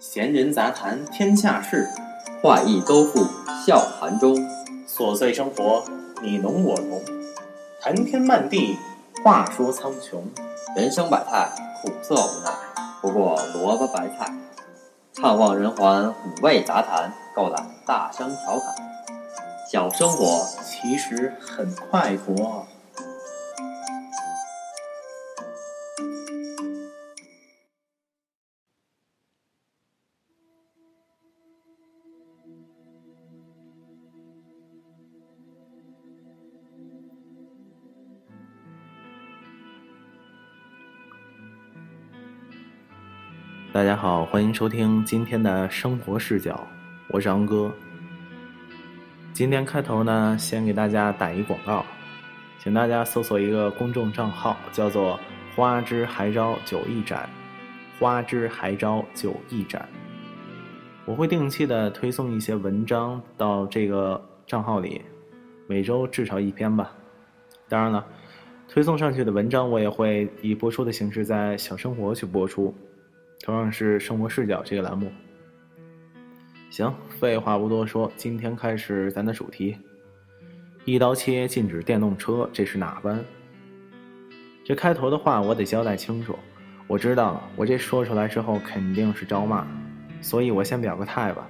闲人杂谈天下事，画意都付笑谈中。琐碎生活你侬我侬，谈天漫地话说苍穹。人生百态，苦涩无奈，不过萝卜白菜。盼望人寰，五味杂谈，够胆大声调侃。小生活其实很快活。大家好，欢迎收听今天的生活视角，我是昂哥。今天开头呢，先给大家打一广告，请大家搜索一个公众账号，叫做“花枝还招酒艺展”，花枝还招酒艺展。我会定期的推送一些文章到这个账号里，每周至少一篇吧。当然了，推送上去的文章我也会以播出的形式在小生活去播出。同样是生活视角这个栏目。行，废话不多说，今天开始咱的主题。一刀切，禁止电动车，这是哪般？这开头的话我得交代清楚。我知道我这说出来之后肯定是招骂，所以我先表个态吧。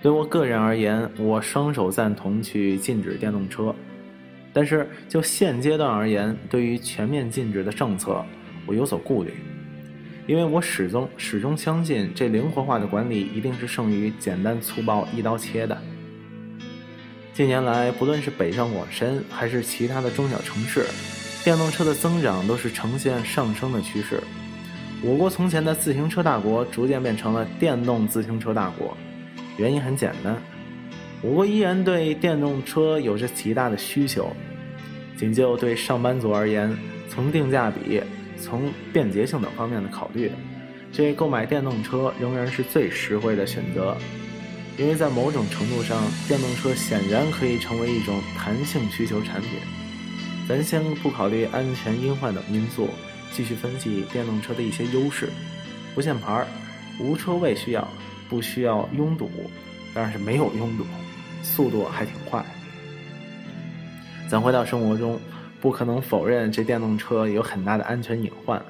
对我个人而言，我双手赞同去禁止电动车，但是就现阶段而言，对于全面禁止的政策，我有所顾虑。因为我始终始终相信，这灵活化的管理一定是胜于简单粗暴一刀切的。近年来，不论是北上广深还是其他的中小城市，电动车的增长都是呈现上升的趋势。我国从前的自行车大国，逐渐变成了电动自行车大国。原因很简单，我国依然对电动车有着极大的需求。仅就对上班族而言，从定价比。从便捷性等方面的考虑，这购买电动车仍然是最实惠的选择，因为在某种程度上，电动车显然可以成为一种弹性需求产品。咱先不考虑安全隐患等因素，继续分析电动车的一些优势：不限牌、无车位需要，不需要拥堵，当然是没有拥堵，速度还挺快。咱回到生活中。不可能否认，这电动车有很大的安全隐患，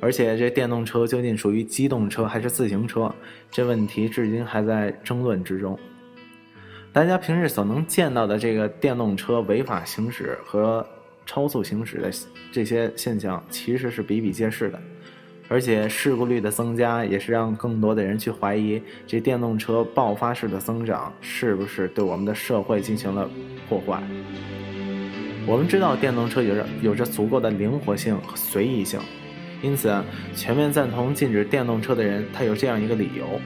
而且这电动车究竟属于机动车还是自行车，这问题至今还在争论之中。大家平时所能见到的这个电动车违法行驶和超速行驶的这些现象，其实是比比皆是的，而且事故率的增加，也是让更多的人去怀疑这电动车爆发式的增长是不是对我们的社会进行了破坏。我们知道电动车有着有着足够的灵活性和随意性，因此全面赞同禁止电动车的人，他有这样一个理由：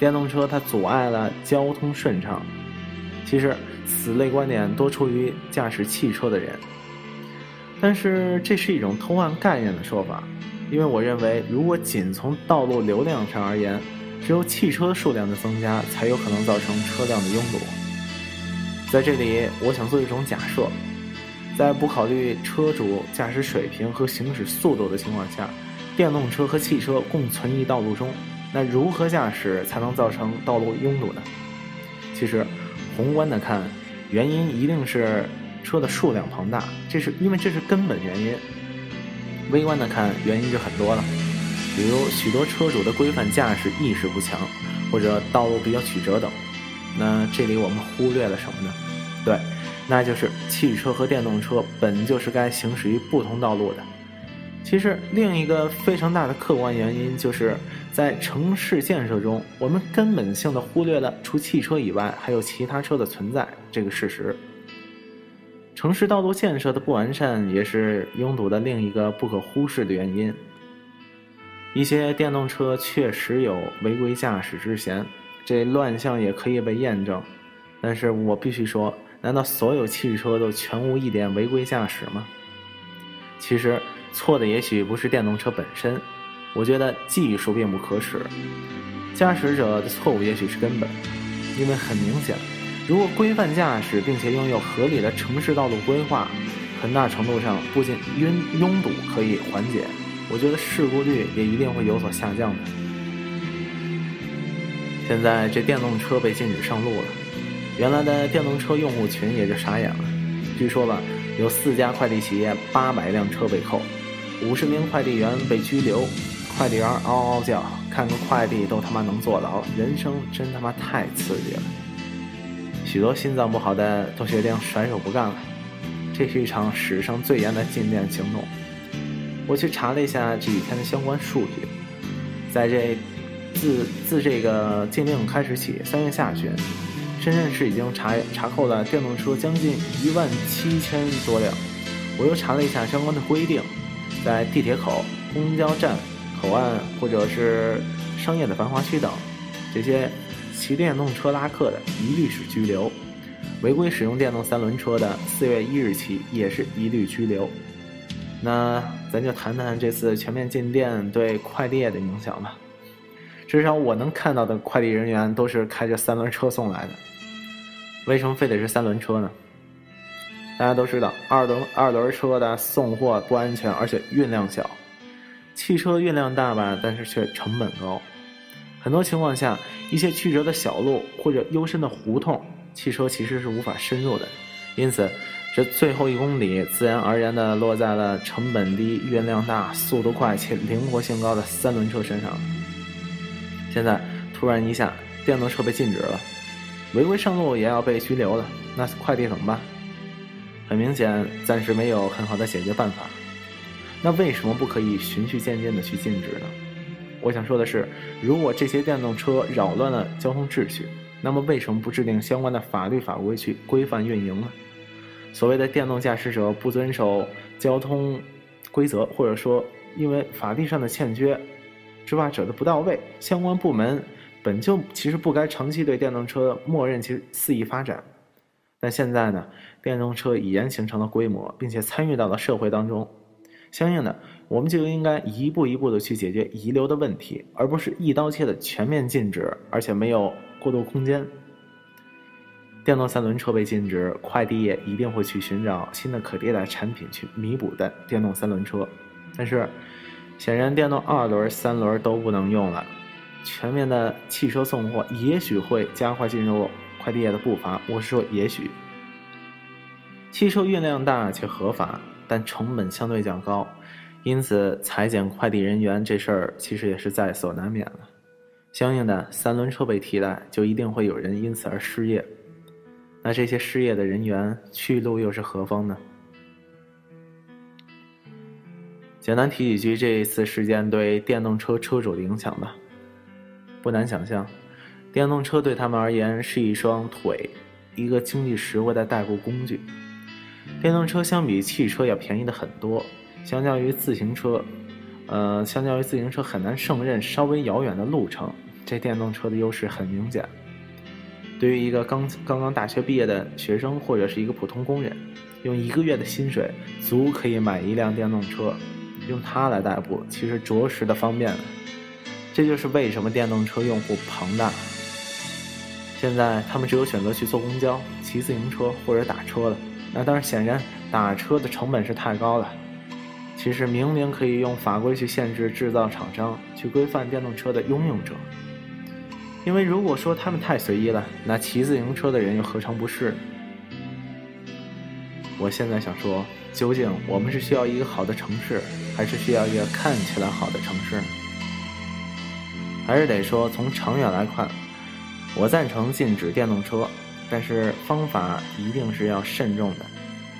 电动车它阻碍了交通顺畅。其实此类观点多出于驾驶汽车的人，但是这是一种偷换概念的说法，因为我认为，如果仅从道路流量上而言，只有汽车数量的增加才有可能造成车辆的拥堵。在这里，我想做一种假设。在不考虑车主驾驶水平和行驶速度的情况下，电动车和汽车共存于道路中，那如何驾驶才能造成道路拥堵呢？其实，宏观的看，原因一定是车的数量庞大，这是因为这是根本原因。微观的看，原因就很多了，比如许多车主的规范驾驶意识不强，或者道路比较曲折等。那这里我们忽略了什么呢？对。那就是汽车和电动车本就是该行驶于不同道路的。其实另一个非常大的客观原因，就是在城市建设中，我们根本性的忽略了除汽车以外还有其他车的存在这个事实。城市道路建设的不完善，也是拥堵的另一个不可忽视的原因。一些电动车确实有违规驾驶之嫌，这乱象也可以被验证。但是我必须说。难道所有汽车都全无一点违规驾驶吗？其实错的也许不是电动车本身，我觉得技术并不可耻，驾驶者的错误也许是根本。因为很明显，如果规范驾驶并且拥有合理的城市道路规划，很大程度上不仅拥拥堵可以缓解，我觉得事故率也一定会有所下降的。现在这电动车被禁止上路了，原来的电动车用户群也就傻眼了。据说吧，有四家快递企业八百辆车被扣，五十名快递员被拘留，快递员嗷嗷叫，看个快递都他妈能坐牢，人生真他妈太刺激了。许多心脏不好的都决定甩手不干了。这是一场史上最严的禁电行动。我去查了一下这几天的相关数据，在这自自这个禁令开始起，三月下旬，深圳市已经查查扣了电动车将近一万七千多辆。我又查了一下相关的规定，在地铁口、公交站、口岸或者是商业的繁华区等，这些骑电动车拉客的一律是拘留。违规使用电动三轮车的，四月一日起也是一律拘留。那咱就谈谈这次全面禁电对快递业的影响吧。至少我能看到的快递人员都是开着三轮车送来的。为什么非得是三轮车呢？大家都知道，二轮二轮车的送货不安全，而且运量小。汽车运量大吧，但是却成本高。很多情况下，一些曲折的小路或者幽深的胡同。汽车其实是无法深入的，因此，这最后一公里自然而然地落在了成本低、运量大、速度快且灵活性高的三轮车身上。现在突然一下，电动车被禁止了，违规上路也要被拘留了，那快递怎么办？很明显，暂时没有很好的解决办法。那为什么不可以循序渐进地去禁止呢？我想说的是，如果这些电动车扰乱了交通秩序。那么为什么不制定相关的法律法规去规范运营呢？所谓的电动驾驶者不遵守交通规则，或者说因为法律上的欠缺、执法者的不到位，相关部门本就其实不该长期对电动车默认其肆意发展。但现在呢，电动车已然形成了规模，并且参与到了社会当中，相应的，我们就应该一步一步的去解决遗留的问题，而不是一刀切的全面禁止，而且没有。过渡空间，电动三轮车被禁止，快递业一定会去寻找新的可替代产品去弥补的电动三轮车。但是，显然电动二轮、三轮都不能用了。全面的汽车送货也许会加快进入快递业的步伐。我是说，也许。汽车运量大且合法，但成本相对较高，因此裁减快递人员这事儿其实也是在所难免了。相应的，三轮车被替代，就一定会有人因此而失业。那这些失业的人员去路又是何方呢？简单提几句这一次事件对电动车车主的影响吧。不难想象，电动车对他们而言是一双腿，一个经济实惠的代步工具。电动车相比汽车要便宜的很多，相较于自行车，呃，相较于自行车很难胜任稍微遥远的路程。这电动车的优势很明显。对于一个刚刚刚大学毕业的学生或者是一个普通工人，用一个月的薪水足可以买一辆电动车，用它来代步，其实着实的方便。这就是为什么电动车用户庞大。现在他们只有选择去坐公交、骑自行车或者打车了。那当然，显然打车的成本是太高了。其实明明可以用法规去限制制造厂商，去规范电动车的拥有者。因为如果说他们太随意了，那骑自行车的人又何尝不是？我现在想说，究竟我们是需要一个好的城市，还是需要一个看起来好的城市？还是得说，从长远来看，我赞成禁止电动车，但是方法一定是要慎重的，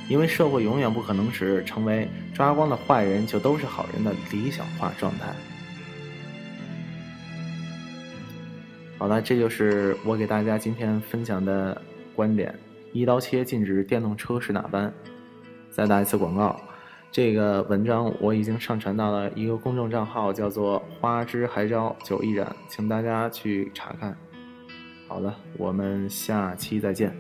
因为社会永远不可能使成为抓光的坏人就都是好人的理想化状态。好了，这就是我给大家今天分享的观点。一刀切禁止电动车是哪般？再打一次广告，这个文章我已经上传到了一个公众账号，叫做“花枝还招酒亦然”，请大家去查看。好的，我们下期再见。